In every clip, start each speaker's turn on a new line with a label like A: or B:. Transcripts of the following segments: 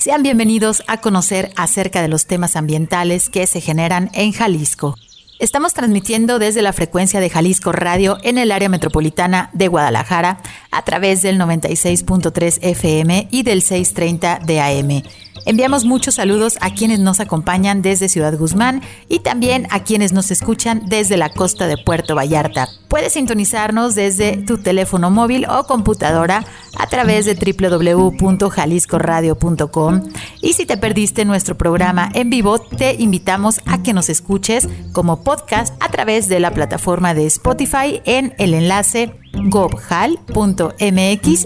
A: Sean bienvenidos a conocer acerca de los temas ambientales que se generan en Jalisco. Estamos transmitiendo desde la frecuencia de Jalisco Radio en el área metropolitana de Guadalajara a través del 96.3 FM y del 630 de AM. Enviamos muchos saludos a quienes nos acompañan desde Ciudad Guzmán y también a quienes nos escuchan desde la costa de Puerto Vallarta. Puedes sintonizarnos desde tu teléfono móvil o computadora a través de www.jaliscoradio.com y si te perdiste nuestro programa en vivo, te invitamos a que nos escuches como podcast a través de la plataforma de Spotify en el enlace gobhal.mx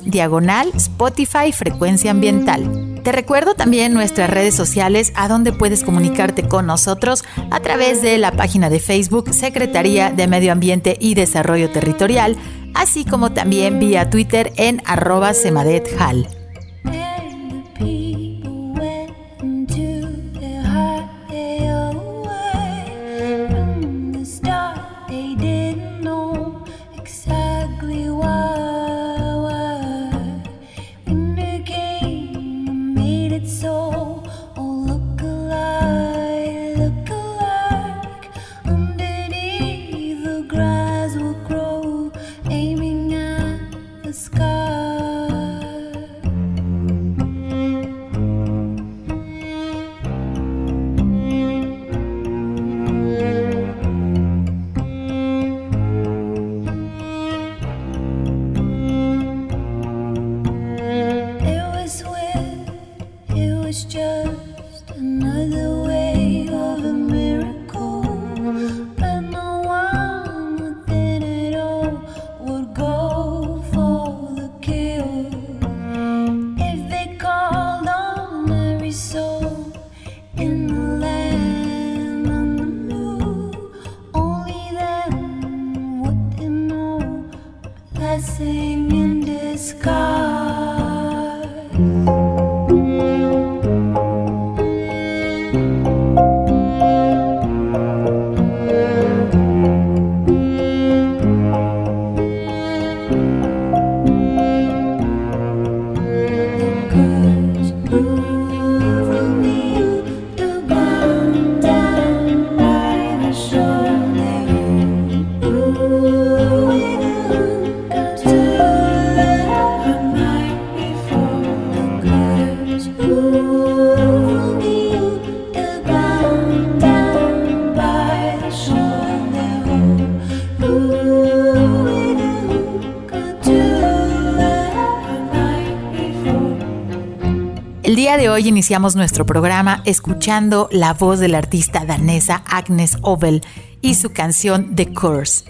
A: diagonal Spotify Frecuencia Ambiental. Te recuerdo también nuestras redes sociales a donde puedes comunicarte con nosotros a través de la página de Facebook Secretaría de Medio Ambiente y Desarrollo Territorial, así como también vía Twitter en arroba semadethal. Hoy iniciamos nuestro programa escuchando la voz de la artista danesa Agnes Obel y su canción The Curse.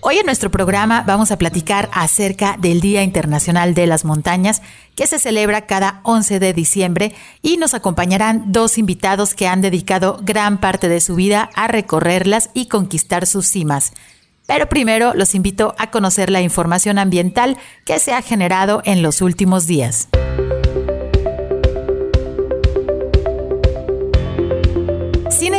A: Hoy en nuestro programa vamos a platicar acerca del Día Internacional de las Montañas que se celebra cada 11 de diciembre y nos acompañarán dos invitados que han dedicado gran parte de su vida a recorrerlas y conquistar sus cimas. Pero primero los invito a conocer la información ambiental que se ha generado en los últimos días.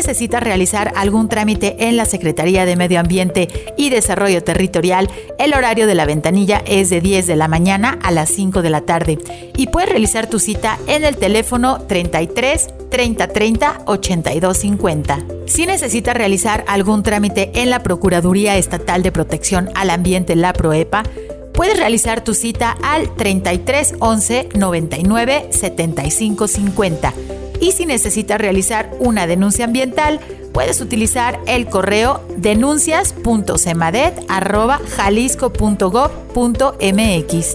A: Necesitas realizar algún trámite en la Secretaría de Medio Ambiente y Desarrollo Territorial, el horario de la ventanilla es de 10 de la mañana a las 5 de la tarde y puedes realizar tu cita en el teléfono 33 30 30 82 50. Si necesitas realizar algún trámite en la Procuraduría Estatal de Protección al Ambiente, la PROEPA, puedes realizar tu cita al 33 11 99 75 50 y si necesitas realizar una denuncia ambiental, puedes utilizar el correo denuncias.semadet.jalisco.gov.mx.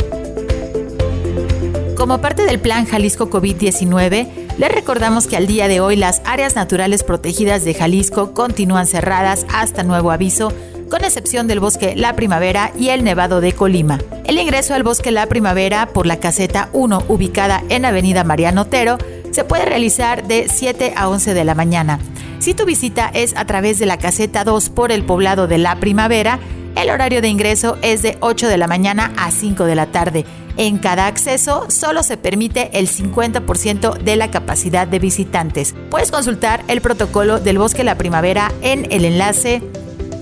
A: Como parte del plan Jalisco COVID-19, les recordamos que al día de hoy las áreas naturales protegidas de Jalisco continúan cerradas hasta nuevo aviso con excepción del bosque La Primavera y el Nevado de Colima. El ingreso al bosque La Primavera por la caseta 1 ubicada en Avenida Mariano Otero se puede realizar de 7 a 11 de la mañana. Si tu visita es a través de la caseta 2 por el poblado de la primavera, el horario de ingreso es de 8 de la mañana a 5 de la tarde. En cada acceso solo se permite el 50% de la capacidad de visitantes. Puedes consultar el protocolo del Bosque La Primavera en el enlace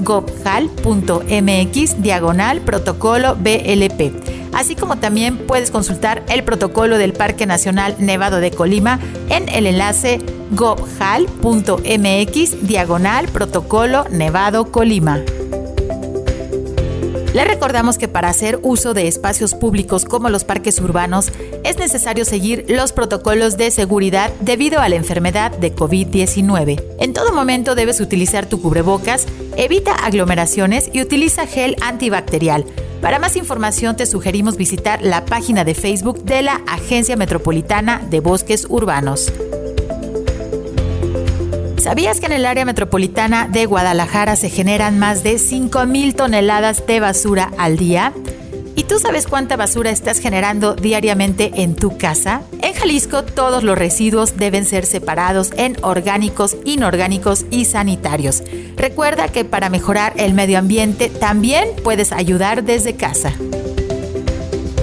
A: gobhal.mx diagonal protocolo BLP. Así como también puedes consultar el protocolo del Parque Nacional Nevado de Colima en el enlace gobhal.mx diagonal protocolo Nevado Colima. Le recordamos que para hacer uso de espacios públicos como los parques urbanos es necesario seguir los protocolos de seguridad debido a la enfermedad de COVID-19. En todo momento debes utilizar tu cubrebocas, evita aglomeraciones y utiliza gel antibacterial. Para más información te sugerimos visitar la página de Facebook de la Agencia Metropolitana de Bosques Urbanos. ¿Sabías que en el área metropolitana de Guadalajara se generan más de 5.000 toneladas de basura al día? ¿Y tú sabes cuánta basura estás generando diariamente en tu casa? En Jalisco todos los residuos deben ser separados en orgánicos, inorgánicos y sanitarios. Recuerda que para mejorar el medio ambiente también puedes ayudar desde casa.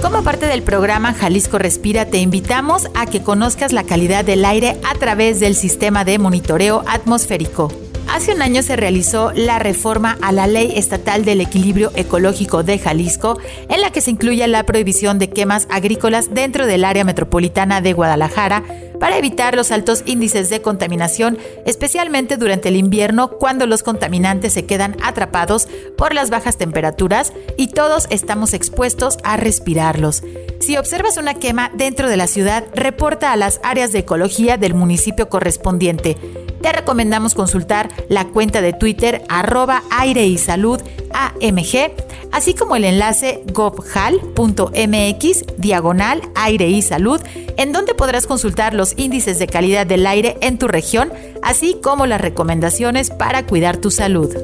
A: Como parte del programa Jalisco Respira, te invitamos a que conozcas la calidad del aire a través del sistema de monitoreo atmosférico. Hace un año se realizó la reforma a la Ley Estatal del Equilibrio Ecológico de Jalisco, en la que se incluye la prohibición de quemas agrícolas dentro del área metropolitana de Guadalajara para evitar los altos índices de contaminación, especialmente durante el invierno cuando los contaminantes se quedan atrapados por las bajas temperaturas y todos estamos expuestos a respirarlos. Si observas una quema dentro de la ciudad, reporta a las áreas de ecología del municipio correspondiente te recomendamos consultar la cuenta de Twitter arroba aire y salud AMG, así como el enlace gobhal.mx diagonal aire y salud, en donde podrás consultar los índices de calidad del aire en tu región, así como las recomendaciones para cuidar tu salud.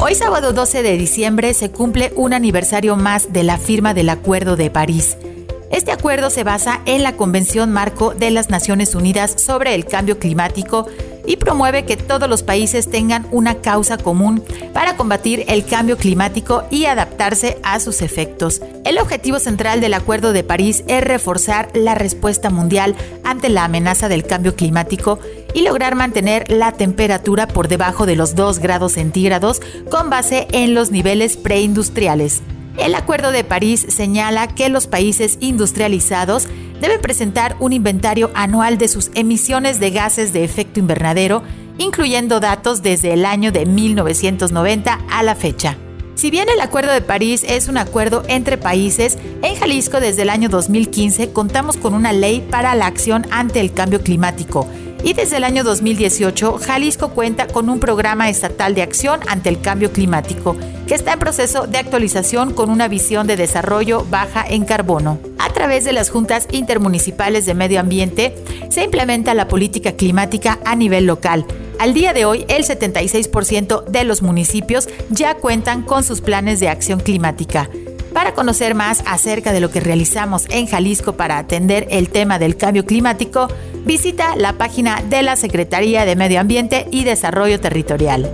A: Hoy sábado 12 de diciembre se cumple un aniversario más de la firma del Acuerdo de París. Este acuerdo se basa en la Convención Marco de las Naciones Unidas sobre el Cambio Climático y promueve que todos los países tengan una causa común para combatir el cambio climático y adaptarse a sus efectos. El objetivo central del Acuerdo de París es reforzar la respuesta mundial ante la amenaza del cambio climático y lograr mantener la temperatura por debajo de los 2 grados centígrados con base en los niveles preindustriales. El Acuerdo de París señala que los países industrializados deben presentar un inventario anual de sus emisiones de gases de efecto invernadero, incluyendo datos desde el año de 1990 a la fecha. Si bien el Acuerdo de París es un acuerdo entre países, en Jalisco desde el año 2015 contamos con una ley para la acción ante el cambio climático y desde el año 2018 Jalisco cuenta con un programa estatal de acción ante el cambio climático que está en proceso de actualización con una visión de desarrollo baja en carbono. A través de las juntas intermunicipales de medio ambiente se implementa la política climática a nivel local. Al día de hoy, el 76% de los municipios ya cuentan con sus planes de acción climática. Para conocer más acerca de lo que realizamos en Jalisco para atender el tema del cambio climático, visita la página de la Secretaría de Medio Ambiente y Desarrollo Territorial.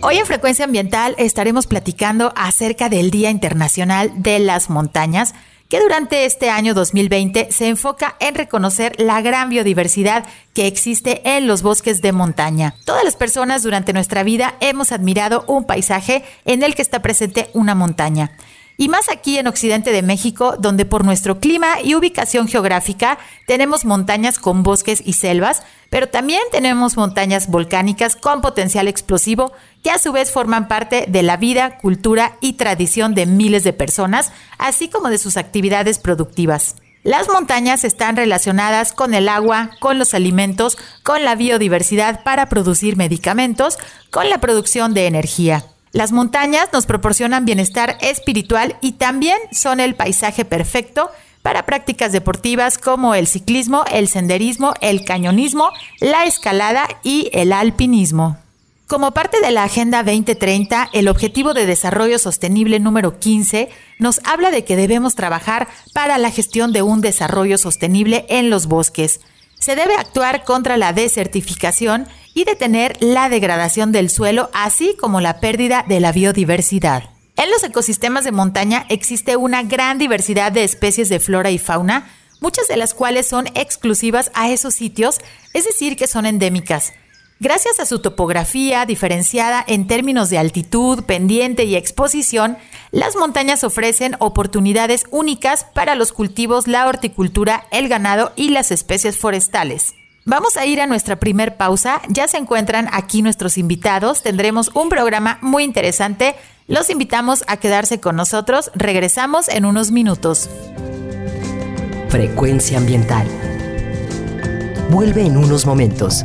A: Hoy en Frecuencia Ambiental estaremos platicando acerca del Día Internacional de las Montañas, que durante este año 2020 se enfoca en reconocer la gran biodiversidad que existe en los bosques de montaña. Todas las personas durante nuestra vida hemos admirado un paisaje en el que está presente una montaña. Y más aquí en Occidente de México, donde por nuestro clima y ubicación geográfica tenemos montañas con bosques y selvas, pero también tenemos montañas volcánicas con potencial explosivo que a su vez forman parte de la vida, cultura y tradición de miles de personas, así como de sus actividades productivas. Las montañas están relacionadas con el agua, con los alimentos, con la biodiversidad para producir medicamentos, con la producción de energía. Las montañas nos proporcionan bienestar espiritual y también son el paisaje perfecto para prácticas deportivas como el ciclismo, el senderismo, el cañonismo, la escalada y el alpinismo. Como parte de la Agenda 2030, el Objetivo de Desarrollo Sostenible número 15 nos habla de que debemos trabajar para la gestión de un desarrollo sostenible en los bosques. Se debe actuar contra la desertificación y detener la degradación del suelo, así como la pérdida de la biodiversidad. En los ecosistemas de montaña existe una gran diversidad de especies de flora y fauna, muchas de las cuales son exclusivas a esos sitios, es decir, que son endémicas. Gracias a su topografía diferenciada en términos de altitud, pendiente y exposición, las montañas ofrecen oportunidades únicas para los cultivos, la horticultura, el ganado y las especies forestales. Vamos a ir a nuestra primer pausa. Ya se encuentran aquí nuestros invitados. Tendremos un programa muy interesante. Los invitamos a quedarse con nosotros. Regresamos en unos minutos.
B: Frecuencia ambiental. Vuelve en unos momentos.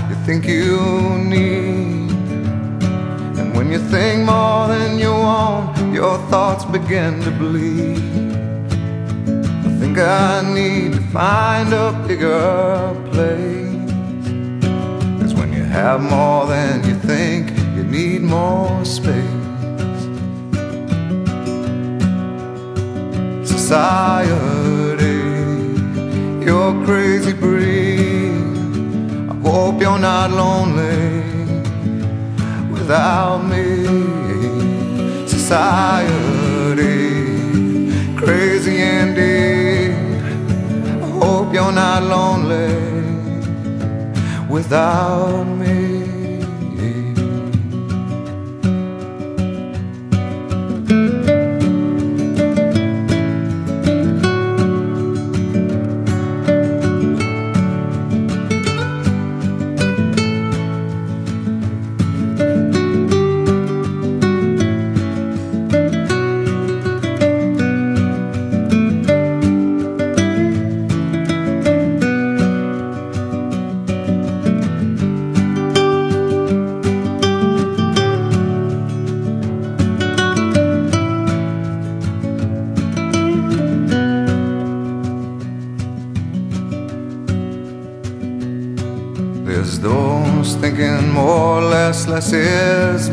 C: think you need. And when you think more than you want, your thoughts begin to bleed. I think I need to find a bigger place. Cause when you have more than you think, you need more space. Society, you're crazy breed. Hope you're not lonely without me. Society, crazy indeed. hope you're not lonely without me.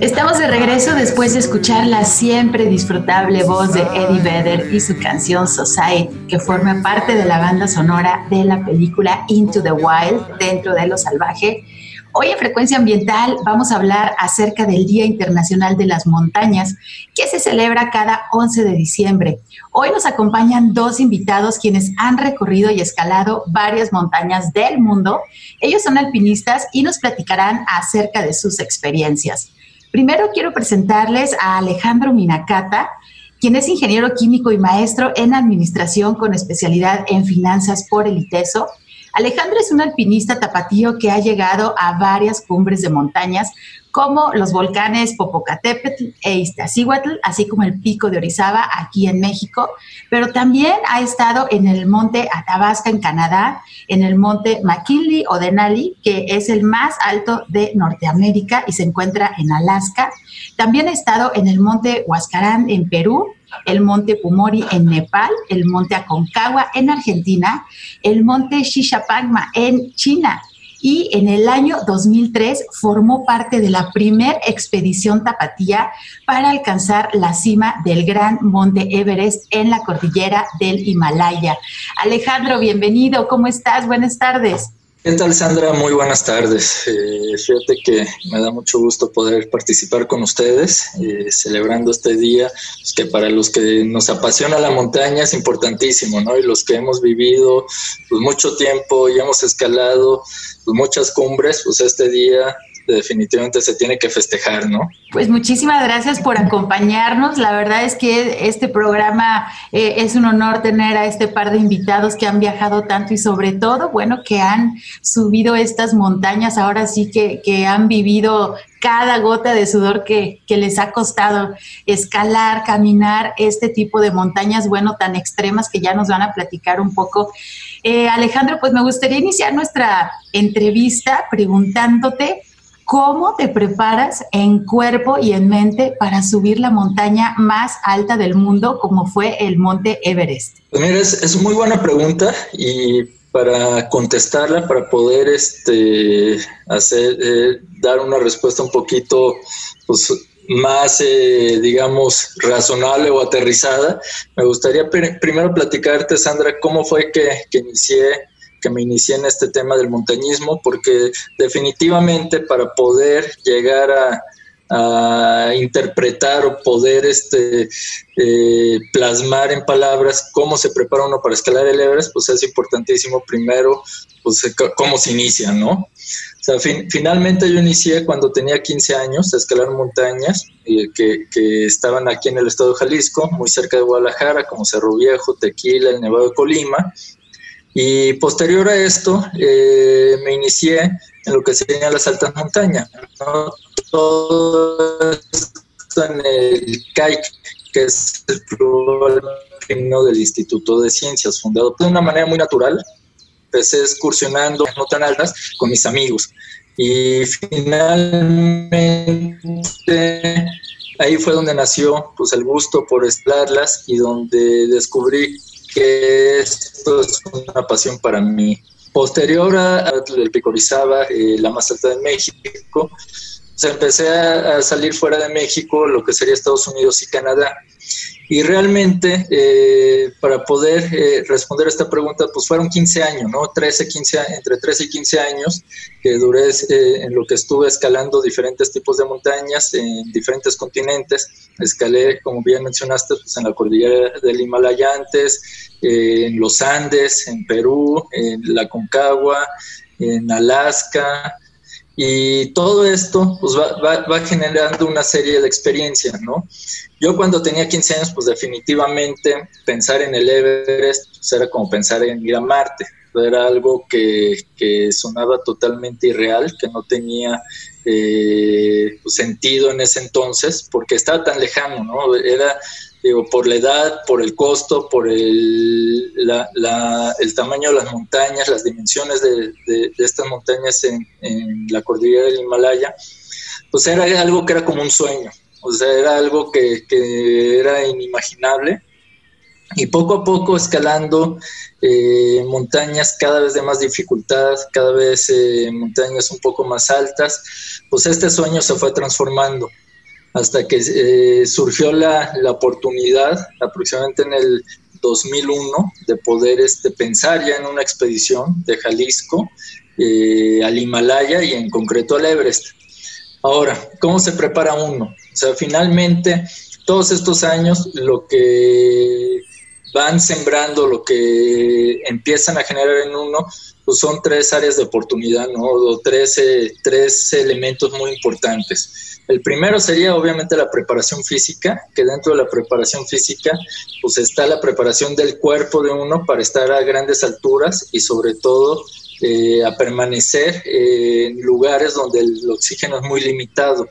A: Estamos de regreso después de escuchar la siempre disfrutable voz de Eddie Vedder y su canción Society, que forma parte de la banda sonora de la película Into the Wild, Dentro de lo Salvaje, Hoy en Frecuencia Ambiental vamos a hablar acerca del Día Internacional de las Montañas, que se celebra cada 11 de diciembre. Hoy nos acompañan dos invitados quienes han recorrido y escalado varias montañas del mundo. Ellos son alpinistas y nos platicarán acerca de sus experiencias. Primero quiero presentarles a Alejandro Minacata, quien es ingeniero químico y maestro en administración con especialidad en finanzas por el ITESO. Alejandro es un alpinista tapatío que ha llegado a varias cumbres de montañas como los volcanes Popocatépetl e Iztaccíhuatl, así como el pico de Orizaba aquí en México, pero también ha estado en el monte Athabasca en Canadá, en el monte McKinley o Denali, que es el más alto de Norteamérica y se encuentra en Alaska. También ha estado en el monte Huascarán en Perú, el monte Pumori en Nepal, el monte Aconcagua en Argentina, el monte Shishapangma en China. Y en el año 2003 formó parte de la primer expedición tapatía para alcanzar la cima del gran monte Everest en la cordillera del Himalaya. Alejandro, bienvenido, ¿cómo estás? Buenas tardes.
D: ¿Qué tal, Sandra? Muy buenas tardes. Eh, fíjate que me da mucho gusto poder participar con ustedes, eh, celebrando este día, pues, que para los que nos apasiona la montaña es importantísimo, ¿no? Y los que hemos vivido pues, mucho tiempo y hemos escalado pues, muchas cumbres, pues este día definitivamente se tiene que festejar, ¿no?
A: Pues muchísimas gracias por acompañarnos. La verdad es que este programa eh, es un honor tener a este par de invitados que han viajado tanto y sobre todo, bueno, que han subido estas montañas, ahora sí que, han vivido cada gota de sudor que, que, les ha costado escalar, caminar este tipo de montañas, bueno, tan extremas que ya nos van a platicar un poco. Eh, Alejandro, pues me gustaría iniciar nuestra entrevista preguntándote ¿Cómo te preparas en cuerpo y en mente para subir la montaña más alta del mundo como fue el monte Everest?
D: Pues mira, es, muy buena pregunta y para contestarla, para poder este, hacer, eh, dar una respuesta un poquito pues, más, eh, digamos, razonable o aterrizada, me gustaría primero platicarte, Sandra, cómo fue que, que inicié que me inicié en este tema del montañismo, porque definitivamente para poder llegar a, interpretar o poder este, eh, plasmar en palabras cómo se prepara uno para escalar el Everest, pues es importantísimo primero pues, cómo se inicia, ¿no? O sea, finalmente yo inicié cuando tenía 15 años a escalar montañas eh, que, que, estaban aquí en el estado de Jalisco, muy cerca de Guadalajara, como Cerro Viejo, Tequila, el Nevado de Colima. Y posterior a esto, eh, me inicié en lo que serían las altas montañas. Todo esto en el CAIC, que es el club del Instituto de Ciencias, fundado de una manera muy natural. Empecé excursionando no tan altas con mis amigos. Y finalmente ahí fue donde nació pues, el gusto por escalarlas y donde descubrí que esto es una pasión para mí. Posterior a, el Picorizaba, eh, la más alta de México, se empecé a, salir fuera de México, lo que sería Estados Unidos y Canadá. Y realmente, eh, para poder eh, responder a esta pregunta, pues fueron 15 años, ¿no? 13, 15, entre 13 y 15 años que duré eh, en lo que estuve escalando diferentes tipos de montañas en diferentes continentes. Escalé, como bien mencionaste, pues en la cordillera del Himalaya antes, en los Andes, en Perú, en la Concagua, en Alaska, y todo esto pues, va, va, generando una serie de experiencias, ¿no? Yo cuando tenía 15 años, pues definitivamente pensar en el Everest pues, era como pensar en ir a Marte. Era algo que, que sonaba totalmente irreal, que no tenía eh, pues, sentido en ese entonces, porque estaba tan lejano, ¿no? Era digo, por la edad, por el costo, por el, el tamaño de las montañas, las dimensiones de, estas montañas en, la cordillera del Himalaya, pues era algo que era como un sueño, o sea, era algo que, era inimaginable. Y poco a poco escalando eh, montañas cada vez de más dificultad, cada vez eh, montañas un poco más altas, pues este sueño se fue transformando hasta que eh, surgió la, la, oportunidad, aproximadamente en el 2001, de poder este, pensar ya en una expedición de Jalisco, eh, al Himalaya y en concreto al Everest. Ahora, ¿cómo se prepara uno? O sea, finalmente, todos estos años, lo que van sembrando, lo que empiezan a generar en uno, pues son tres áreas de oportunidad, ¿no? O tres, tres elementos muy importantes. El primero sería obviamente la preparación física, que dentro de la preparación física pues está la preparación del cuerpo de uno para estar a grandes alturas y sobre todo eh, a permanecer en lugares donde el oxígeno es muy limitado.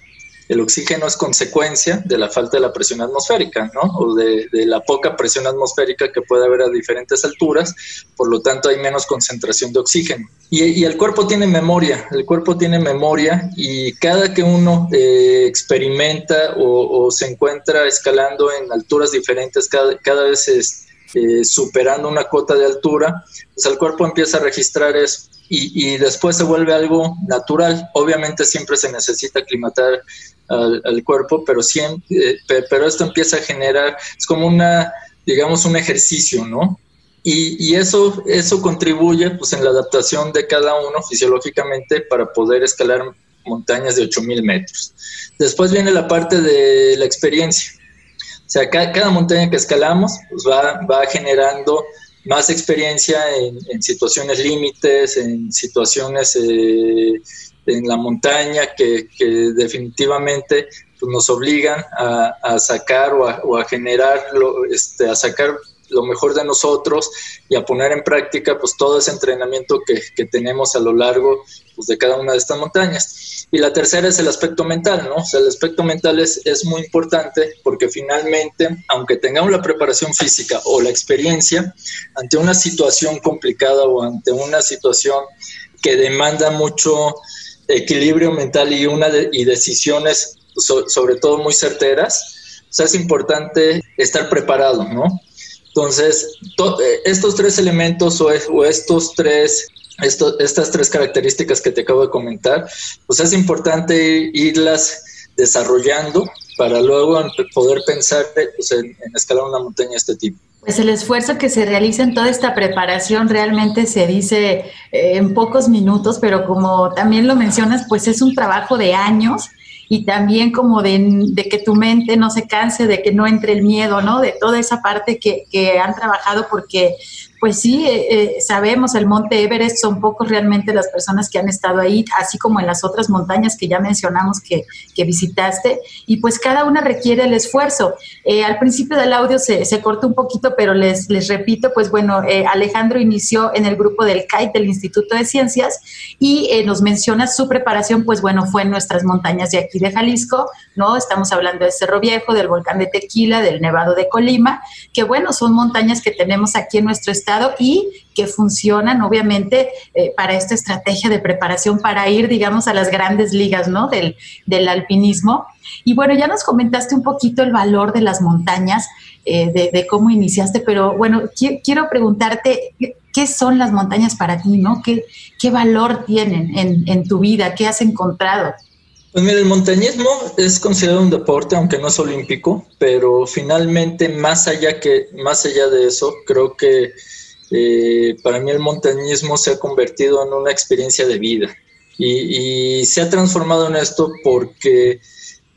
D: El oxígeno es consecuencia de la falta de la presión atmosférica, ¿no? O de, la poca presión atmosférica que puede haber a diferentes alturas, por lo tanto hay menos concentración de oxígeno. Y, el cuerpo tiene memoria, el cuerpo tiene memoria y cada que uno eh, experimenta o, se encuentra escalando en alturas diferentes, cada, vez es, eh, superando una cota de altura, pues el cuerpo empieza a registrar eso y, después se vuelve algo natural. Obviamente siempre se necesita aclimatar al, cuerpo, pero, siempre, eh, pero esto empieza a generar, es como una, digamos, un ejercicio, ¿no? Y, eso, eso contribuye pues, en la adaptación de cada uno fisiológicamente para poder escalar montañas de 8000 metros. Después viene la parte de la experiencia. O sea, cada, montaña que escalamos pues, va, va generando más experiencia en, situaciones límites, en situaciones eh, en la montaña que, definitivamente pues, nos obligan a, sacar o a, generar, este, a sacar lo mejor de nosotros y a poner en práctica pues todo ese entrenamiento que, que tenemos a lo largo pues, de cada una de estas montañas. Y la tercera es el aspecto mental, ¿no? O sea, el aspecto mental es, es muy importante porque finalmente, aunque tengamos la preparación física o la experiencia, ante una situación complicada o ante una situación que demanda mucho equilibrio mental y, una y decisiones sobre todo muy certeras, o sea, es importante estar preparado, ¿no? Entonces, eh, estos tres elementos o, o estos tres estas tres características que te acabo de comentar, pues es importante irlas desarrollando para luego poder pensar pues, en, escalar una montaña de este tipo.
A: Pues el esfuerzo que se realiza en toda esta preparación realmente se dice eh, en pocos minutos, pero como también lo mencionas, pues es un trabajo de años y también como de, que tu mente no se canse, de que no entre el miedo, ¿no? De toda esa parte que han trabajado porque pues sí, eh, eh, sabemos, el monte Everest son pocos realmente las personas que han estado ahí, así como en las otras montañas que ya mencionamos que, visitaste, y pues cada una requiere el esfuerzo. Eh, al principio del audio se, se, cortó un poquito, pero les, les repito, pues bueno, Alejandro inició en el grupo del CAIT, del Instituto de Ciencias, y nos menciona su preparación, pues bueno, fue en nuestras montañas de aquí de Jalisco, ¿no? Estamos hablando de Cerro Viejo, del volcán de Tequila, del Nevado de Colima, que bueno, son montañas que tenemos aquí en nuestro estado y que funcionan obviamente eh, para esta estrategia de preparación para ir, digamos, a las grandes ligas, ¿no? Del, del alpinismo. Y bueno, ya nos comentaste un poquito el valor de las montañas, eh, de, cómo iniciaste, pero bueno, quiero preguntarte, ¿qué son las montañas para ti, ¿no? ¿Qué, qué valor tienen en, en tu vida? ¿Qué has encontrado?
D: Pues mira, el montañismo es considerado un deporte, aunque no es olímpico, pero finalmente más allá que más allá de eso, creo que eh, para mí el montañismo se ha convertido en una experiencia de vida y, se ha transformado en esto porque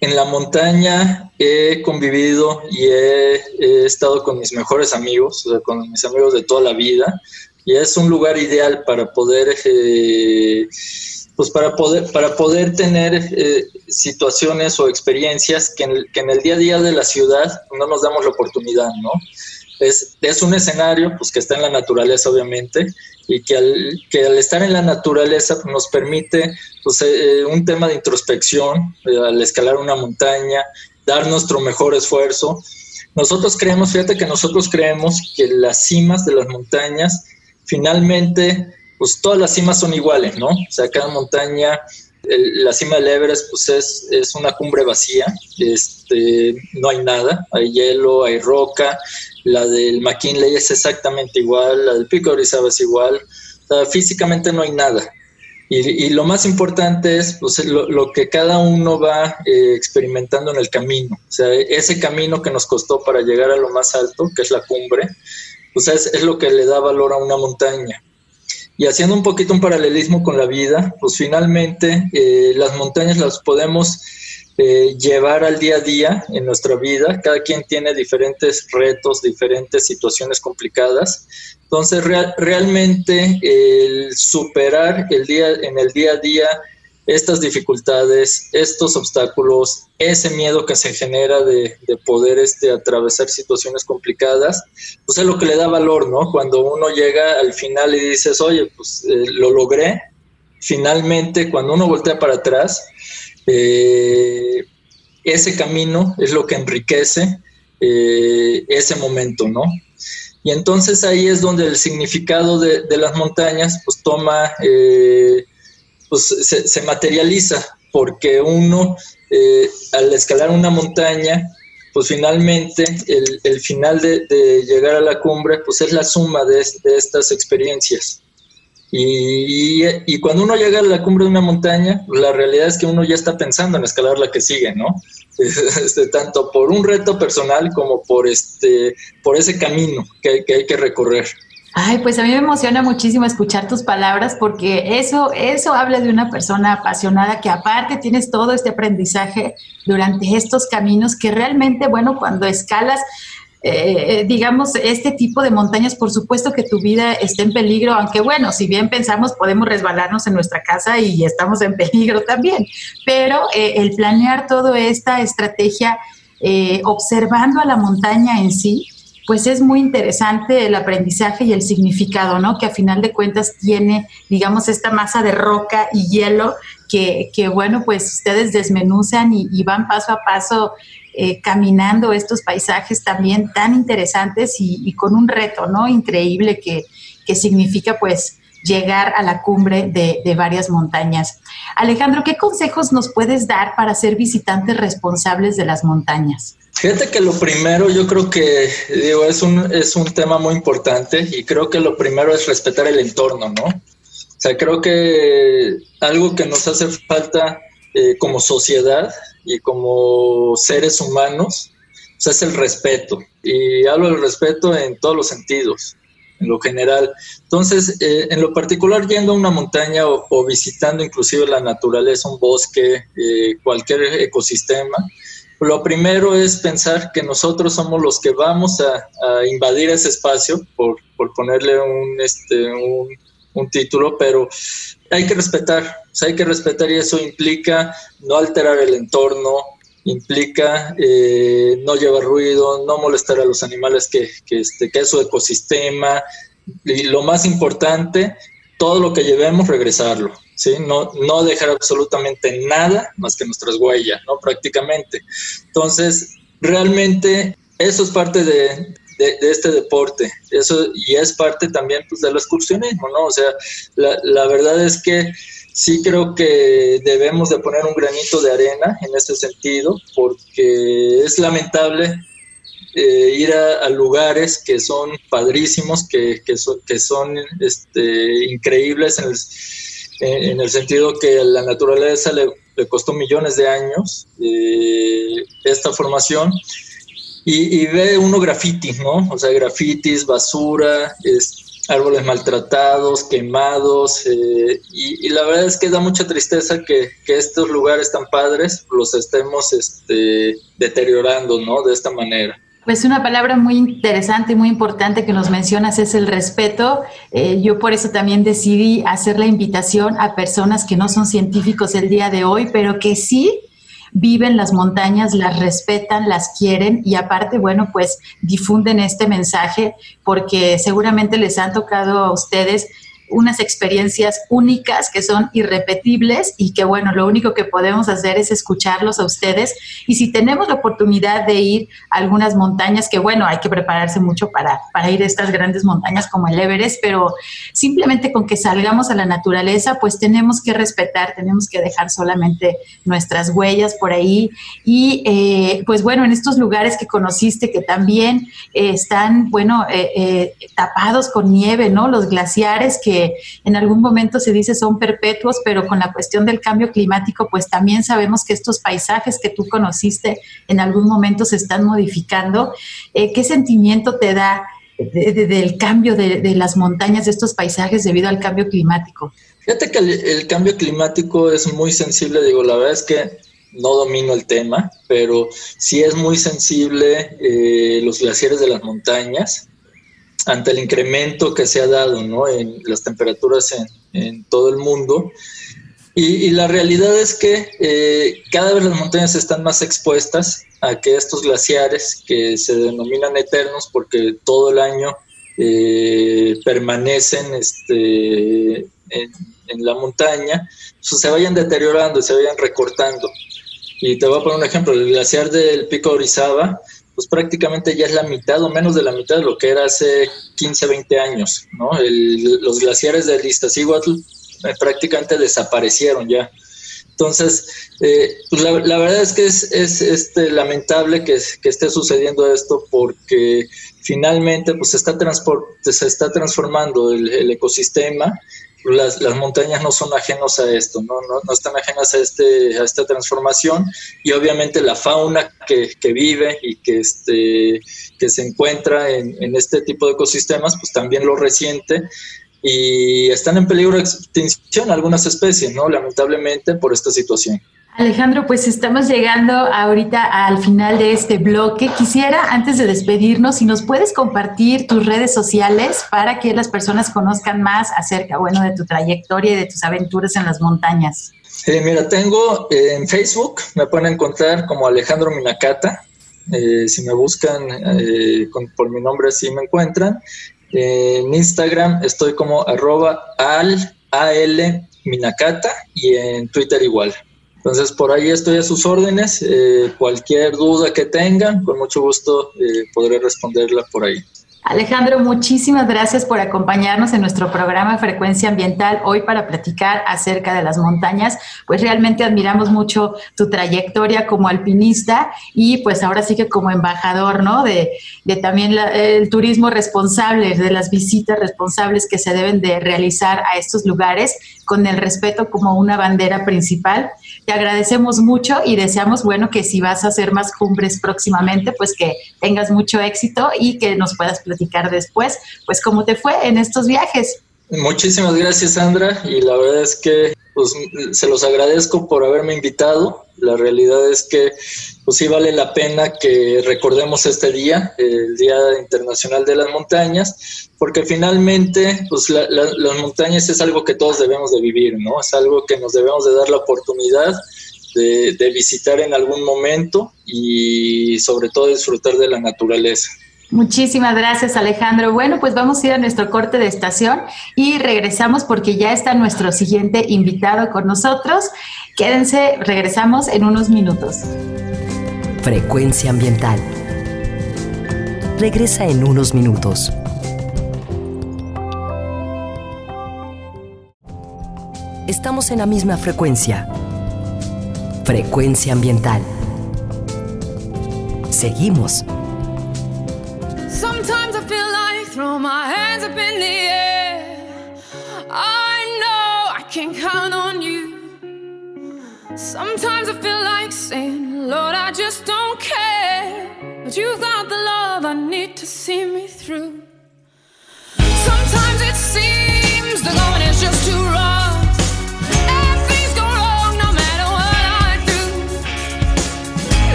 D: en la montaña he convivido y he, estado con mis mejores amigos, o sea, con mis amigos de toda la vida y es un lugar ideal para poder eh, pues para poder para poder tener eh, situaciones o experiencias que en, que en el día a día de la ciudad no nos damos la oportunidad, ¿no? Es, un escenario pues, que está en la naturaleza, obviamente, y que al, que al estar en la naturaleza pues, nos permite pues, eh, un tema de introspección, eh, al escalar una montaña, dar nuestro mejor esfuerzo. Nosotros creemos, fíjate que nosotros creemos que las cimas de las montañas, finalmente, pues todas las cimas son iguales, ¿no? O sea, cada montaña la cima del Everest pues es, es, una cumbre vacía, este, no hay nada, hay hielo, hay roca, la del McKinley es exactamente igual, la del Pico Orizaba es igual, físicamente no hay nada. Y, lo más importante es pues, lo, que cada uno va eh, experimentando en el camino. O sea, ese camino que nos costó para llegar a lo más alto, que es la cumbre, pues es, es lo que le da valor a una montaña. Y haciendo un poquito un paralelismo con la vida, pues finalmente eh, las montañas las podemos eh, llevar al día a día en nuestra vida. Cada quien tiene diferentes retos, diferentes situaciones complicadas. Entonces, realmente el superar el día, en el día a día estas dificultades, estos obstáculos, ese miedo que se genera de, poder este, atravesar situaciones complicadas, pues es lo que le da valor, ¿no? Cuando uno llega al final y dices, oye, pues eh, lo logré, finalmente cuando uno voltea para atrás, eh, ese camino es lo que enriquece eh, ese momento, ¿no? Y entonces ahí es donde el significado de, las montañas pues toma, pues se, materializa, porque uno al escalar una montaña, pues finalmente el, final de, llegar a la cumbre pues es la suma de estas experiencias. Y, cuando uno llega a la cumbre de una montaña, la realidad es que uno ya está pensando en escalar la que sigue, ¿no? Este, tanto por un reto personal como por, este, por ese camino que, hay que recorrer.
A: Ay, pues a mí me emociona muchísimo escuchar tus palabras porque eso, eso habla de una persona apasionada que aparte tienes todo este aprendizaje durante estos caminos que realmente, bueno, cuando escalas, eh, digamos, este tipo de montañas, por supuesto que tu vida está en peligro, aunque bueno, si bien pensamos podemos resbalarnos en nuestra casa y estamos en peligro también, pero eh, el planear toda esta estrategia eh, observando a la montaña en sí, pues es muy interesante el aprendizaje y el significado, ¿no? Que a final de cuentas tiene, digamos, esta masa de roca y hielo que, que bueno, pues ustedes desmenuzan y, y van paso a paso eh, caminando estos paisajes también tan interesantes y, con un reto, ¿no? Increíble que, significa pues llegar a la cumbre de, varias montañas. Alejandro, ¿qué consejos nos puedes dar para ser visitantes responsables de las montañas?
D: Fíjate que lo primero, yo creo que digo, es un, es un tema muy importante y creo que lo primero es respetar el entorno, ¿no? O sea, creo que algo que nos hace falta eh, como sociedad y como seres humanos, es el respeto. Y hablo del respeto en todos los sentidos, en lo general. Entonces, eh, en lo particular, yendo a una montaña o, visitando inclusive la naturaleza, un bosque, eh, cualquier ecosistema, lo primero es pensar que nosotros somos los que vamos a, invadir ese espacio, por, ponerle un, este, un, título, pero hay que respetar, hay que respetar y eso implica no alterar el entorno, implica eh, no llevar ruido, no molestar a los animales que, que, este, que es su ecosistema y lo más importante, todo lo que llevemos regresarlo, ¿sí? no, no dejar absolutamente nada más que nuestras huellas, ¿no? prácticamente. Entonces, realmente eso es parte de, de, este deporte. Eso, y es parte también pues, del excursionismo, ¿no? O sea, la, la, verdad es que sí creo que debemos de poner un granito de arena en ese sentido, porque es lamentable eh, ir a, lugares que son padrísimos, que, que son, que son este, increíbles en el, en el sentido que la naturaleza le, costó millones de años eh, esta formación y, ve uno grafitis, ¿no? O sea, grafitis, basura, árboles maltratados, quemados, eh, y, la verdad es que da mucha tristeza que, estos lugares tan padres los estemos este, deteriorando, ¿no? De esta manera.
A: Pues una palabra muy interesante y muy importante que nos mencionas es el respeto. Eh, yo por eso también decidí hacer la invitación a personas que no son científicos el día de hoy, pero que sí viven las montañas, las respetan, las quieren y aparte, bueno, pues difunden este mensaje porque seguramente les han tocado a ustedes unas experiencias únicas que son irrepetibles y que bueno, lo único que podemos hacer es escucharlos a ustedes y si tenemos la oportunidad de ir a algunas montañas, que bueno, hay que prepararse mucho para, para ir a estas grandes montañas como el Everest, pero simplemente con que salgamos a la naturaleza, pues tenemos que respetar, tenemos que dejar solamente nuestras huellas por ahí y eh, pues bueno, en estos lugares que conociste que también eh, están, bueno, eh, tapados con nieve, ¿no? Los glaciares que en algún momento se dice son perpetuos, pero con la cuestión del cambio climático, pues también sabemos que estos paisajes que tú conociste en algún momento se están modificando. Eh, ¿Qué sentimiento te da? del cambio de, las montañas, de estos paisajes debido al cambio climático?
D: Fíjate que el, cambio climático es muy sensible, digo, la verdad es que no domino el tema, pero sí es muy sensible eh, los glaciares de las montañas ante el incremento que se ha dado ¿no? en las temperaturas en, en todo el mundo. Y, la realidad es que eh, cada vez las montañas están más expuestas a que estos glaciares, que se denominan eternos porque todo el año eh, permanecen este, en, la montaña, pues, se vayan deteriorando, se vayan recortando. Y te voy a poner un ejemplo, el glaciar del Pico Orizaba, pues prácticamente ya es la mitad o menos de la mitad de lo que era hace 15, 20 años. ¿no? los glaciares del Iztaccíhuatl eh, prácticamente desaparecieron ya. Entonces, eh, pues la, verdad es que es, este, lamentable que, esté sucediendo esto porque finalmente pues, se, está se está transformando el, ecosistema. Las, montañas no son ajenos a esto, ¿no? No, están ajenas a, este, a esta transformación y obviamente la fauna que, vive y que, este, que se encuentra en, en este tipo de ecosistemas, pues también lo resiente y están en peligro de extinción algunas especies, ¿no? Lamentablemente por esta situación.
A: Alejandro, pues estamos llegando ahorita al final de este bloque. Quisiera, antes de despedirnos, si nos puedes compartir tus redes sociales para que las personas conozcan más acerca, bueno, de tu trayectoria y de tus aventuras en las montañas.
D: Eh, mira, tengo eh, en Facebook, me pueden encontrar como Alejandro Minacata. Eh, si me buscan por mi nombre, así me encuentran. En Instagram estoy como arroba al, al minacata y en Twitter igual. Entonces por ahí estoy a sus órdenes. Eh, cualquier duda que tengan, con mucho gusto eh, podré responderla por ahí.
A: Alejandro, muchísimas gracias por acompañarnos en nuestro programa Frecuencia Ambiental hoy para platicar acerca de las montañas. Pues realmente admiramos mucho tu trayectoria como alpinista y pues ahora sí que como embajador, ¿no? De, también el turismo responsable, de las visitas responsables que se deben de realizar a estos lugares con el respeto como una bandera principal. Te agradecemos mucho y deseamos, bueno, que si vas a hacer más cumbres próximamente, pues que tengas mucho éxito y que nos puedas platicar después, pues cómo te fue en estos viajes.
D: Muchísimas gracias, Sandra, y la verdad es que pues, se los agradezco por haberme invitado. La realidad es que pues sí vale la pena que recordemos este día, el Día Internacional de las Montañas, porque finalmente pues las montañas es algo que todos debemos de vivir, ¿no? Es algo que nos debemos de dar la oportunidad de visitar en algún momento y sobre todo disfrutar de la naturaleza.
A: Muchísimas gracias Alejandro. Bueno, pues vamos a ir a nuestro corte de estación y regresamos porque ya está nuestro siguiente invitado con nosotros. Quédense, regresamos en unos minutos.
C: Frecuencia ambiental. Regresa en unos minutos. Estamos en la misma frecuencia. Frecuencia ambiental. Seguimos throw my hands up in the air. I know I can count on you. Sometimes I feel like saying, Lord, I just don't care. But you've got the love I need to see me through. Sometimes it seems the going is just too rough.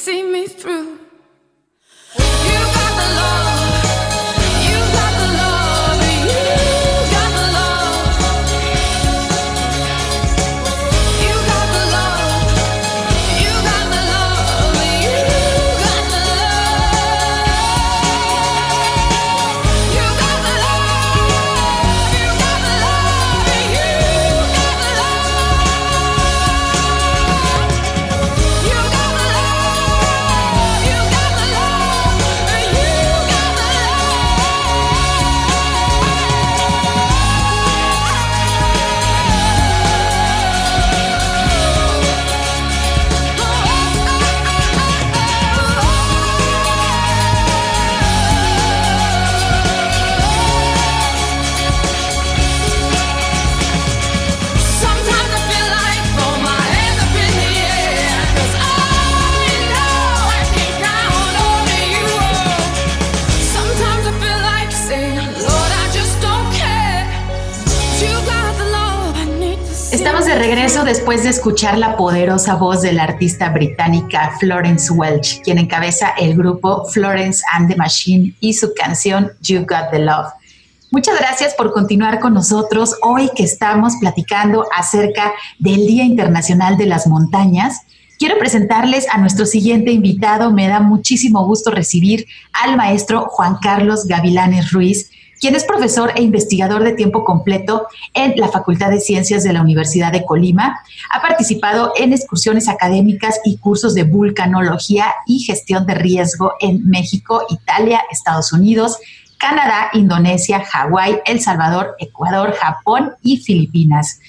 C: see me through.
A: Estamos de regreso después de escuchar la poderosa voz de la artista británica Florence Welch, quien encabeza el grupo Florence and the Machine y su canción You Got the Love. Muchas gracias por continuar con nosotros hoy que estamos platicando acerca del Día Internacional de las Montañas. Quiero presentarles a nuestro siguiente invitado. Me da muchísimo gusto recibir al maestro Juan Carlos Gavilanes Ruiz quien es profesor e investigador de tiempo completo en la Facultad de Ciencias de la Universidad de Colima. Ha participado en excursiones académicas y cursos de vulcanología y gestión de riesgo en México, Italia, Estados Unidos, Canadá, Indonesia, Hawái, El Salvador, Ecuador, Japón y Filipinas.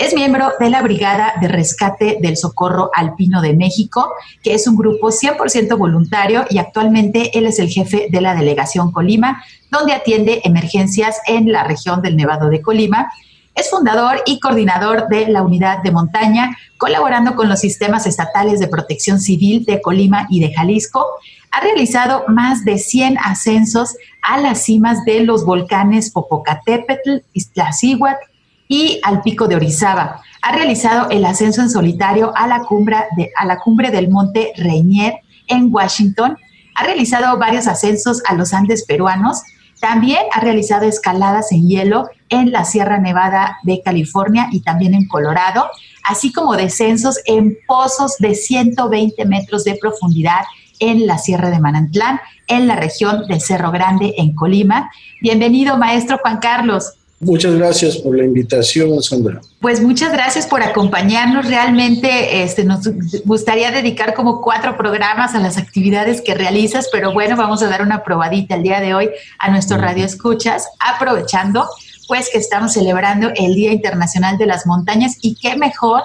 A: Es miembro de la Brigada de Rescate del Socorro Alpino de México, que es un grupo 100% voluntario y actualmente él es el jefe de la delegación Colima, donde atiende emergencias en la región del Nevado de Colima. Es fundador y coordinador de la unidad de montaña, colaborando con los sistemas estatales de protección civil de Colima y de Jalisco. Ha realizado más de 100 ascensos a las cimas de los volcanes Popocatépetl, Iztaccíhuatl, y al pico de Orizaba. Ha realizado el ascenso en solitario a la cumbre, a la cumbre del monte Rainier en Washington. Ha realizado varios ascensos a los Andes peruanos. También ha realizado escaladas en hielo en la Sierra Nevada de California y también en Colorado, así como descensos en pozos de 120 metros de profundidad en la Sierra de Manantlán, en la región del Cerro Grande, en Colima. Bienvenido, maestro Juan Carlos.
E: Muchas gracias por la invitación, Sandra.
A: Pues muchas gracias por acompañarnos. Realmente este, nos gustaría dedicar como cuatro programas a las actividades que realizas, pero bueno, vamos a dar una probadita el día de hoy a nuestro Radio Escuchas, aprovechando pues que estamos celebrando el Día Internacional de las Montañas y qué mejor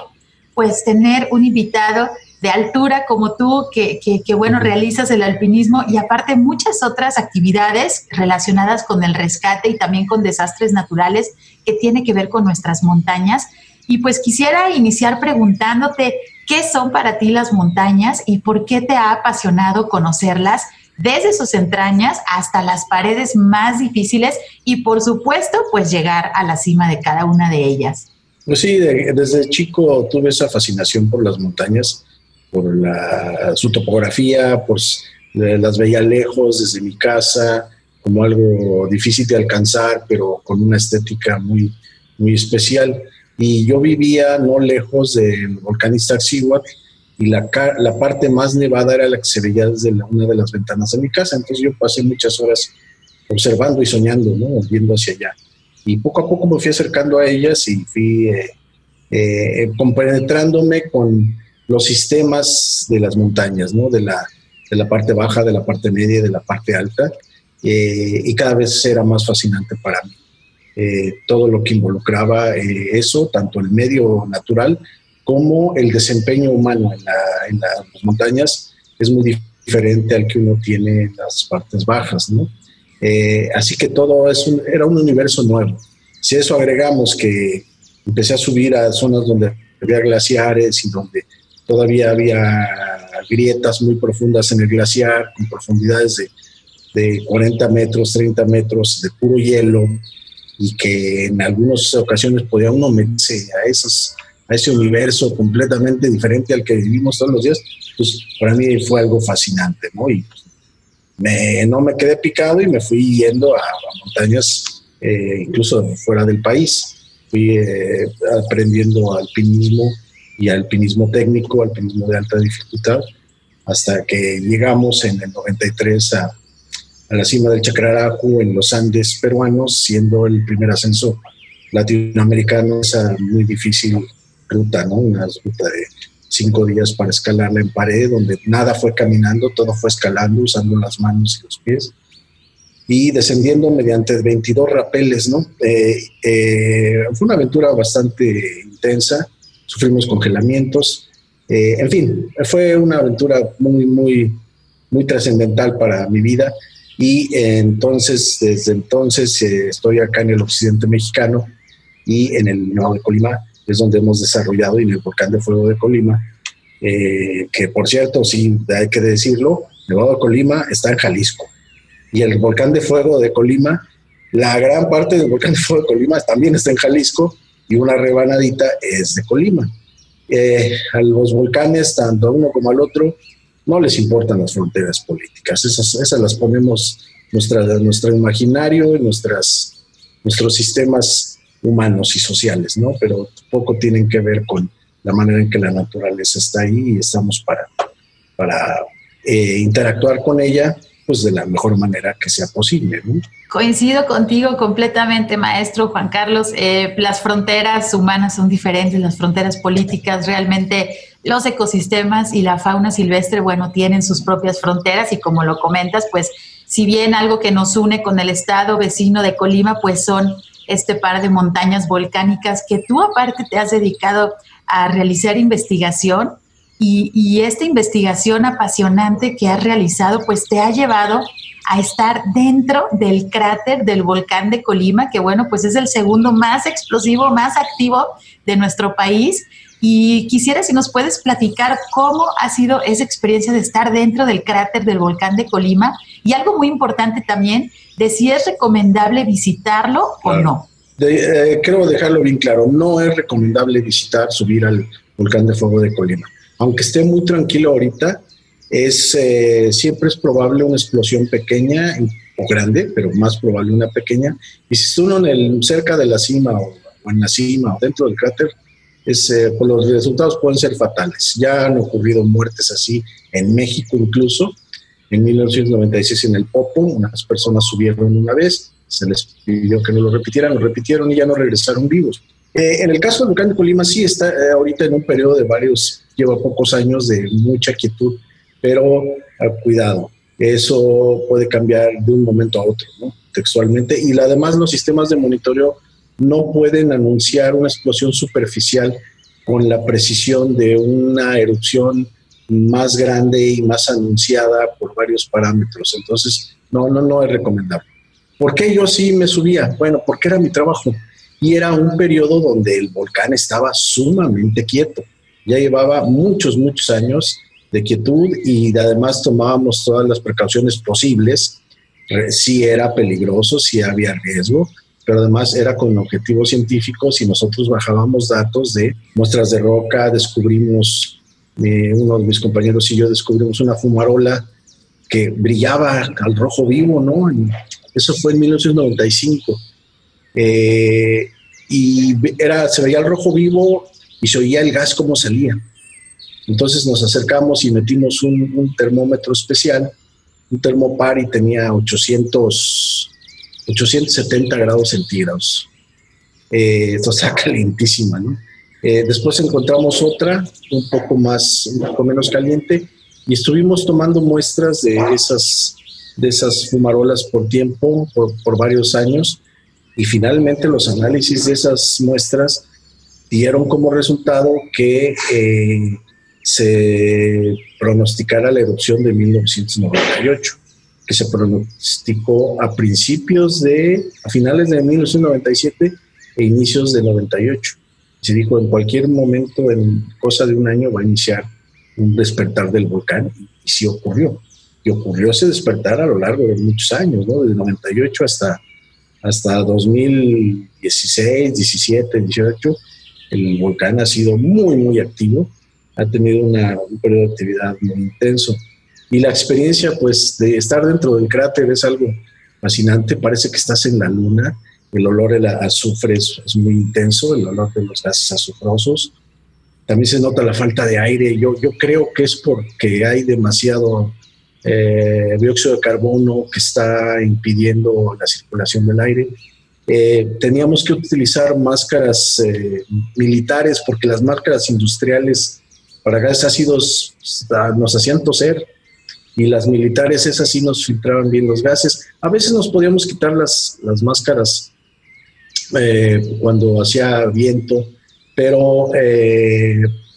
A: pues tener un invitado de altura como tú, que, bueno, realizas el alpinismo y aparte muchas otras actividades relacionadas con el rescate y también con desastres naturales que tiene que ver con nuestras montañas. Y pues quisiera iniciar preguntándote qué son para ti las montañas y por qué te ha apasionado conocerlas desde sus entrañas hasta las paredes más difíciles y por supuesto pues llegar a la cima de cada una de ellas.
E: Pues sí, desde chico tuve esa fascinación por las montañas por la, su topografía, por las veía lejos desde mi casa, como algo difícil de alcanzar, pero con una estética muy, muy especial. Y yo vivía no lejos del volcán Iztaccíhuatl y la, la parte más nevada era la que se veía desde una de las ventanas de mi casa. Entonces yo pasé muchas horas observando y soñando, ¿no? viendo hacia allá. Y poco a poco me fui acercando a ellas y fui eh, eh, compenetrándome con los sistemas de las montañas, ¿no? de, la, de la parte baja, de la parte media, de la parte alta, eh, y cada vez era más fascinante para mí. Eh, todo lo que involucraba eh, eso, tanto el medio natural como el desempeño humano en, las montañas, es muy diferente al que uno tiene en las partes bajas. ¿no? así que todo es era un universo nuevo. Si eso agregamos que empecé a subir a zonas donde había glaciares y donde todavía había grietas muy profundas en el glaciar, con profundidades de, 40 metros, 30 metros de puro hielo, y que en algunas ocasiones podía uno meterse a, esos, a ese universo completamente diferente al que vivimos todos los días, pues para mí fue algo fascinante, ¿no? Y me, no me quedé picado y me fui yendo a, montañas, eh, incluso fuera del país. Fui eh, aprendiendo alpinismo y alpinismo técnico, alpinismo de alta dificultad, hasta que llegamos en el 93 a, a la cima del Chacrarajo en los Andes peruanos, siendo el primer ascenso latinoamericano, esa muy difícil ruta, ¿no? Una ruta de cinco días para escalarla en pared, donde nada fue caminando, todo fue escalando, usando las manos y los pies, y descendiendo mediante 22 rapeles, ¿no? Eh, eh, fue una aventura bastante intensa, sufrimos congelamientos, eh, en fin, fue una aventura muy, muy, muy trascendental para mi vida. Y entonces, desde entonces eh, estoy acá en el occidente mexicano y en el Nevado de Colima es donde hemos desarrollado y en el volcán de fuego de Colima, eh, que por cierto, sí, hay que decirlo, Nevado de Colima está en Jalisco. Y el volcán de fuego de Colima, la gran parte del volcán de fuego de Colima también está en Jalisco y una rebanadita es de Colima. Eh, a los volcanes, tanto a uno como al otro, no les importan las fronteras políticas. Esas, esas las ponemos nuestra, nuestro imaginario nuestras, nuestros sistemas humanos y sociales, ¿no? Pero poco tienen que ver con la manera en que la naturaleza está ahí y estamos para, para eh, interactuar con ella pues de la mejor manera que sea posible.
A: Coincido contigo completamente, maestro Juan Carlos. Eh, las fronteras humanas son diferentes, las fronteras políticas, realmente los ecosistemas y la fauna silvestre, bueno, tienen sus propias fronteras y como lo comentas, pues si bien algo que nos une con el estado vecino de Colima, pues son este par de montañas volcánicas que tú aparte te has dedicado a realizar investigación y, esta investigación apasionante que has realizado, pues te ha llevado a estar dentro del cráter del volcán de Colima, que bueno, pues es el segundo más explosivo, más activo de nuestro país. Y quisiera si nos puedes platicar cómo ha sido esa experiencia de estar dentro del cráter del volcán de Colima y algo muy importante también, de si es recomendable visitarlo o no.
E: Eh, quiero dejarlo bien claro, no es recomendable visitar, subir al volcán de fuego de Colima aunque esté muy tranquilo ahorita, es, eh, siempre es probable una explosión pequeña o grande, pero más probable una pequeña. Y si está uno en el, cerca de la cima o, en la cima o dentro del cráter, eh, pues los resultados pueden ser fatales. Ya han ocurrido muertes así en México incluso. En 1996 en el Popo, unas personas subieron una vez, se les pidió que no lo repitieran, lo repitieron y ya no regresaron vivos. Eh, en el caso del volcán de Colima sí está ahorita en un periodo de varios lleva pocos años de mucha quietud, pero ah, cuidado, eso puede cambiar de un momento a otro, ¿no? textualmente. Y además los sistemas de monitoreo no pueden anunciar una explosión superficial con la precisión de una erupción más grande y más anunciada por varios parámetros. Entonces, no, no, no es recomendable. ¿Por qué yo sí me subía? Bueno, porque era mi trabajo y era un periodo donde el volcán estaba sumamente quieto ya llevaba muchos, muchos años de quietud y además tomábamos todas las precauciones posibles. Si era peligroso, si había riesgo, pero además era con objetivos científicos y nosotros bajábamos datos de muestras de roca, descubrimos, eh, uno de mis compañeros y yo descubrimos una fumarola que brillaba al rojo vivo, ¿no? eso fue en 1995. Eh, y era, se veía el rojo vivo y se oía el gas como salía. Entonces nos acercamos y metimos un, termómetro especial, un termopar y tenía 800, 870 grados centígrados. Eh, esto está calientísima. Eh, después encontramos otra, un poco más, un poco menos caliente, y estuvimos tomando muestras de esas, de esas fumarolas por tiempo, por, por varios años, y finalmente los análisis de esas muestras dieron como resultado que eh, se pronosticara la erupción de 1998, que se pronosticó a principios de, a finales de 1997 e inicios de 98. Se dijo en cualquier momento, en cosa de un año, va a iniciar un despertar del volcán y, sí ocurrió. Y ocurrió ese despertar a lo largo de muchos años, ¿no? Desde 98 hasta, hasta 2016, 17, 18 el volcán ha sido muy, muy activo, ha tenido una, un periodo de actividad muy intenso. Y la experiencia, pues, de estar dentro del cráter es algo fascinante. Parece que estás en la luna. El olor del azufre es, muy intenso, el olor de los gases azufrosos. También se nota la falta de aire. Yo, yo creo que es porque hay demasiado eh, dióxido de carbono que está impidiendo la circulación del aire. Eh, teníamos que utilizar máscaras eh, militares porque las máscaras industriales para gases ácidos ah, nos hacían toser y las militares esas sí nos filtraban bien los gases. A veces nos podíamos quitar las, las máscaras eh, cuando hacía viento, pero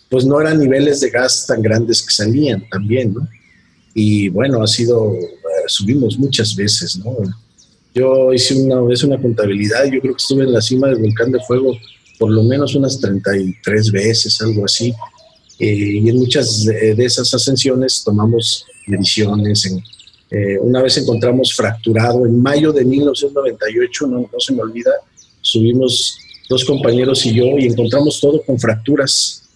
E: pues no eran niveles de gas tan grandes que salían también. Y bueno, ha sido, subimos muchas veces, ¿no? Yo hice una vez una contabilidad, yo creo que estuve en la cima del volcán de fuego por lo menos unas 33 veces, algo así. Eh, y en muchas de, esas ascensiones tomamos mediciones. En, eh, una vez encontramos fracturado, en mayo de 1998, no, no se me olvida, subimos dos compañeros y yo, y encontramos todo con fracturas.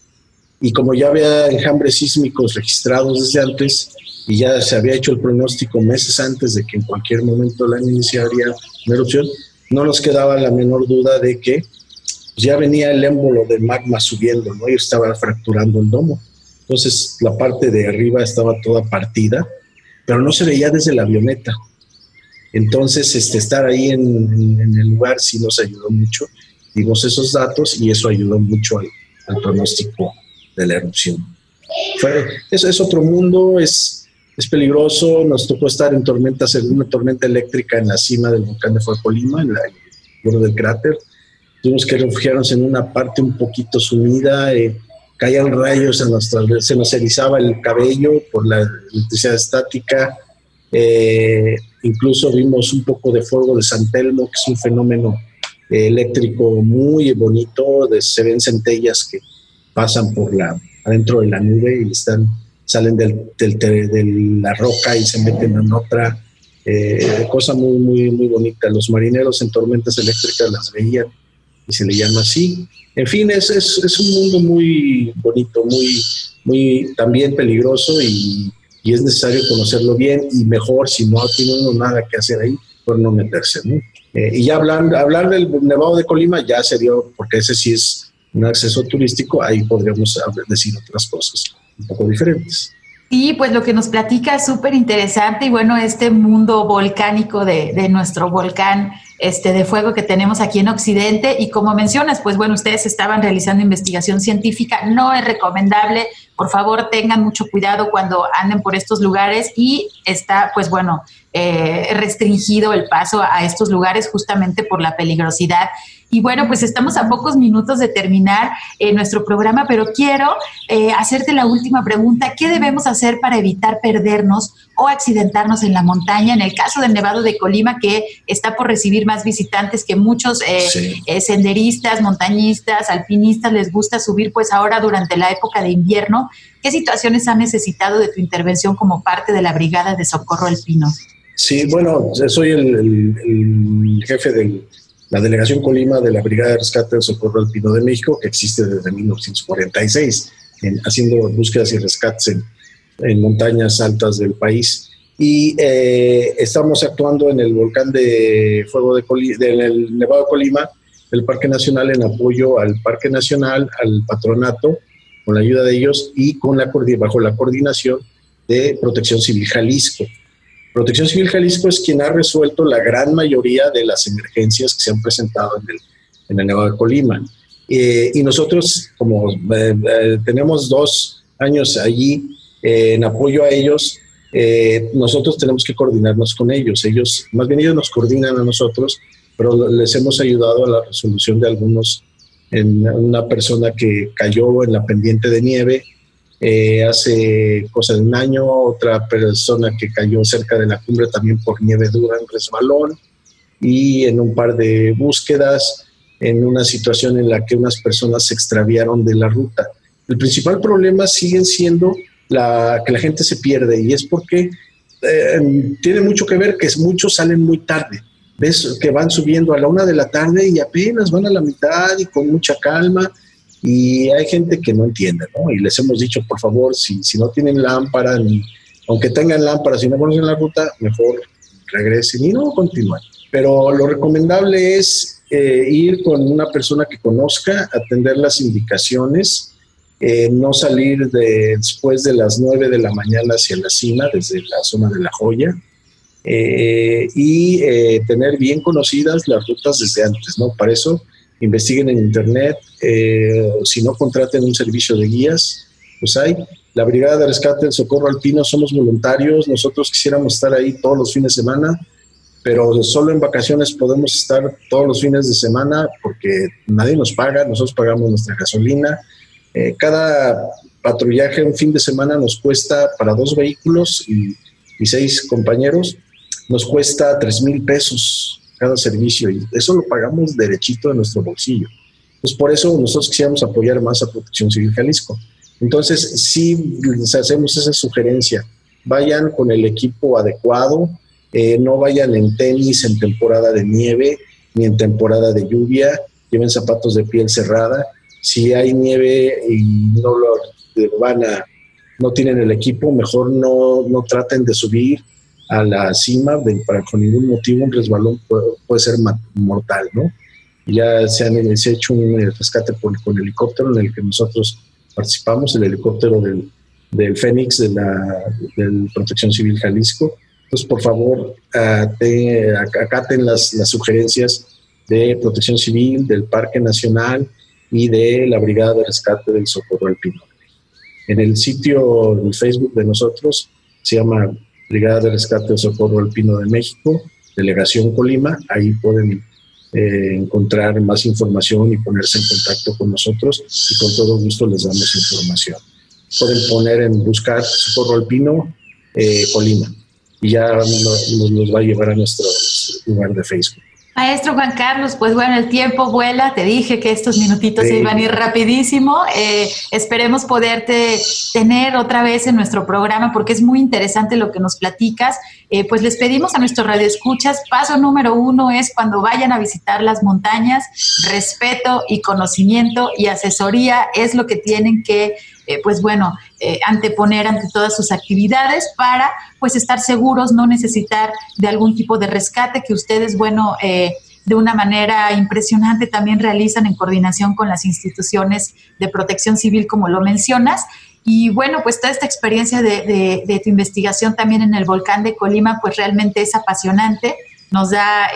E: Y como ya había enjambres sísmicos registrados desde antes, y ya se había hecho el pronóstico meses antes de que en cualquier momento la iniciaría una erupción, no nos quedaba la menor duda de que ya venía el émbolo de magma subiendo, ¿no? Y estaba fracturando el domo. Entonces la parte de arriba estaba toda partida, pero no se veía desde la avioneta. Entonces, este, estar ahí en, el lugar sí nos ayudó mucho. Dimos esos datos y eso ayudó mucho al, pronóstico de la erupción. Fue, eso es otro mundo, es, es peligroso. Nos tocó estar en tormentas, en una tormenta eléctrica en la cima del volcán de Fuecolima, en la borde del cráter. Tuvimos que refugiarnos en una parte un poquito sumida. Eh, caían rayos, en nuestra, se nos erizaba el cabello por la electricidad estática. Eh, incluso vimos un poco de fuego de San Telmo, que es un fenómeno eh, eléctrico muy bonito. De, se ven centellas que pasan por la adentro de la nube y están salen del, de la roca y se meten en otra eh, cosa muy muy muy bonita. Los marineros en tormentas eléctricas las veían y se le llama así. En fin, es, es, un mundo muy bonito, muy, muy también peligroso y, es necesario conocerlo bien y mejor si no tiene uno nada que hacer ahí, por no meterse. Eh, y ya hablar, hablar del Nevado de Colima ya sería, porque ese sí es un acceso turístico, ahí podríamos decir otras cosas un poco diferentes.
A: Sí, pues lo que nos platica es súper interesante y bueno, este mundo volcánico de, de nuestro volcán este, de fuego que tenemos aquí en Occidente. Y como mencionas, pues bueno, ustedes estaban realizando investigación científica. No es recomendable, por favor, tengan mucho cuidado cuando anden por estos lugares y está, pues bueno, eh, restringido el paso a estos lugares justamente por la peligrosidad y bueno, pues estamos a pocos minutos de terminar eh, nuestro programa, pero quiero eh, hacerte la última pregunta. ¿Qué debemos hacer para evitar perdernos o accidentarnos en la montaña? En el caso del Nevado de Colima, que está por recibir más visitantes que muchos eh, senderistas, montañistas, alpinistas les gusta subir, pues ahora durante la época de invierno. ¿Qué situaciones han necesitado de tu intervención como parte de la Brigada de Socorro Alpino?
E: Sí, bueno, soy el jefe del la Delegación Colima de la Brigada de Rescate del Socorro Alpino de México, que existe desde 1946, haciendo búsquedas y rescates en, montañas altas del país. Y eh, estamos actuando en el volcán de fuego de el Nevado Colima, el Parque Nacional, en apoyo al Parque Nacional, al patronato, con la ayuda de ellos y con la, bajo la coordinación de Protección Civil Jalisco. Protección Civil Jalisco es quien ha resuelto la gran mayoría de las emergencias que se han presentado en el, en el Nevado de Colima. Eh, y nosotros, como eh, eh, tenemos dos años allí en apoyo a ellos, nosotros tenemos que coordinarnos con ellos. Ellos, más bien ellos nos coordinan a nosotros, pero les hemos ayudado a la resolución de algunos, en una persona que cayó en la pendiente de nieve eh, hace cosa de un año, otra persona que cayó cerca de la cumbre también por nieve dura en resbalón y en un par de búsquedas, en una situación en la que unas personas se extraviaron de la ruta. El principal problema sigue siendo la, que la gente se pierde y es porque eh, tiene mucho que ver que muchos salen muy tarde. Ves que van subiendo a la una de la tarde y apenas van a la mitad y con mucha calma y hay gente que no entiende, ¿no? Y les hemos dicho, por favor, si, si no tienen lámpara, ni, aunque tengan lámpara, si no conocen la ruta, mejor regresen y no continúen. Pero lo recomendable es eh, ir con una persona que conozca, atender las indicaciones, eh, no salir de, después de las 9 de la mañana hacia la cima, desde la zona de la joya, eh, y tener bien conocidas las rutas desde antes, ¿no? Para eso investiguen en internet, eh, si no contraten un servicio de guías, pues hay. La Brigada de Rescate del Socorro Alpino somos voluntarios, nosotros quisiéramos estar ahí todos los fines de semana, pero solo en vacaciones podemos estar todos los fines de semana porque nadie nos paga, nosotros pagamos nuestra gasolina. Eh, cada patrullaje un fin de semana nos cuesta para dos vehículos y, y seis compañeros, nos cuesta tres mil pesos cada servicio y eso lo pagamos derechito de nuestro bolsillo. Pues por eso nosotros quisiéramos apoyar más a Protección Civil Jalisco. Entonces, sí les hacemos esa sugerencia, vayan con el equipo adecuado, eh, no vayan en tenis en temporada de nieve ni en temporada de lluvia, lleven zapatos de piel cerrada. Si hay nieve y no lo van a, no tienen el equipo, mejor no, no traten de subir a la cima para con ningún motivo un resbalón puede, ser mortal, ¿no? Ya se, han, ha hecho un eh, rescate con helicóptero en el que nosotros participamos, el helicóptero del, del Fénix de la Protección Civil Jalisco. Entonces, por favor, acaten las, las sugerencias de Protección Civil, del Parque Nacional y de la Brigada de Rescate del Socorro Alpino. En el sitio del Facebook de nosotros se llama Brigada de Rescate del Socorro Alpino de México, Delegación Colima. Ahí pueden eh, encontrar más información y ponerse en contacto con nosotros y con todo gusto les damos información. Pueden poner en buscar Socorro Alpino eh, Colima y ya nos, nos va a llevar a nuestro lugar de Facebook.
A: Maestro Juan Carlos, pues bueno, el tiempo vuela, te dije que estos minutitos iban a ir rapidísimo. Eh, esperemos poderte tener otra vez en nuestro programa porque es muy interesante lo que nos platicas. Eh, pues les pedimos a nuestros radioescuchas, paso número uno es cuando vayan a visitar las montañas, respeto y conocimiento y asesoría es lo que tienen que eh, pues bueno, eh, anteponer ante todas sus actividades para pues estar seguros, no necesitar de algún tipo de rescate que ustedes, bueno, eh, de una manera impresionante también realizan en coordinación con las instituciones de protección civil, como lo mencionas. Y bueno, pues toda esta experiencia de, de tu investigación también en el volcán de Colima, pues realmente es apasionante, nos da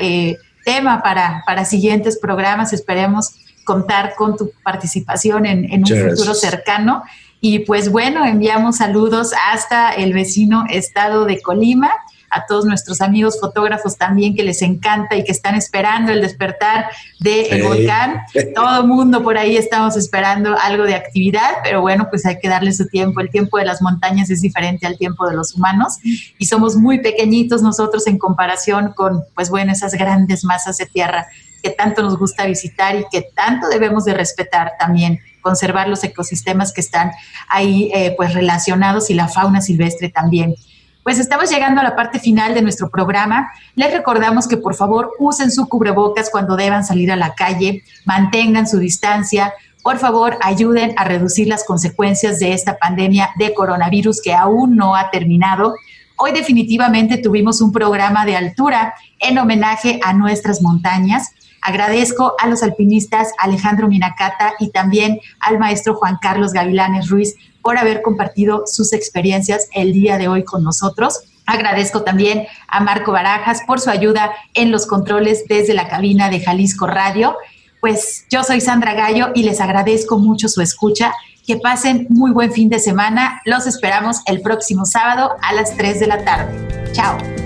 A: tema para, para siguientes programas, esperemos contar con tu participación en, un futuro cercano. Y pues bueno, enviamos saludos hasta el vecino estado de Colima, a todos nuestros amigos fotógrafos también que les encanta y que están esperando el despertar del volcán. Todo mundo por ahí estamos esperando algo de actividad, pero bueno, pues hay que darle su tiempo. El tiempo de las montañas es diferente al tiempo de los humanos y somos muy pequeñitos nosotros en comparación con, pues bueno, esas grandes masas de tierra que tanto nos gusta visitar y que tanto debemos de respetar también, conservar los ecosistemas que están ahí eh, pues relacionados y la fauna silvestre también. Pues estamos llegando a la parte final de nuestro programa. Les recordamos que por favor usen su cubrebocas cuando deban salir a la calle, mantengan su distancia, por favor ayuden a reducir las consecuencias de esta pandemia de coronavirus que aún no ha terminado. Hoy definitivamente tuvimos un programa de altura en homenaje a nuestras montañas. Agradezco a los alpinistas Alejandro Minacata y también al maestro Juan Carlos Gavilanes Ruiz por haber compartido sus experiencias el día de hoy con nosotros. Agradezco también a Marco Barajas por su ayuda en los controles desde la cabina de Jalisco Radio. Pues yo soy Sandra Gallo y les agradezco mucho su escucha. Que pasen muy buen fin de semana. Los esperamos el próximo sábado a las 3 de la tarde. Chao.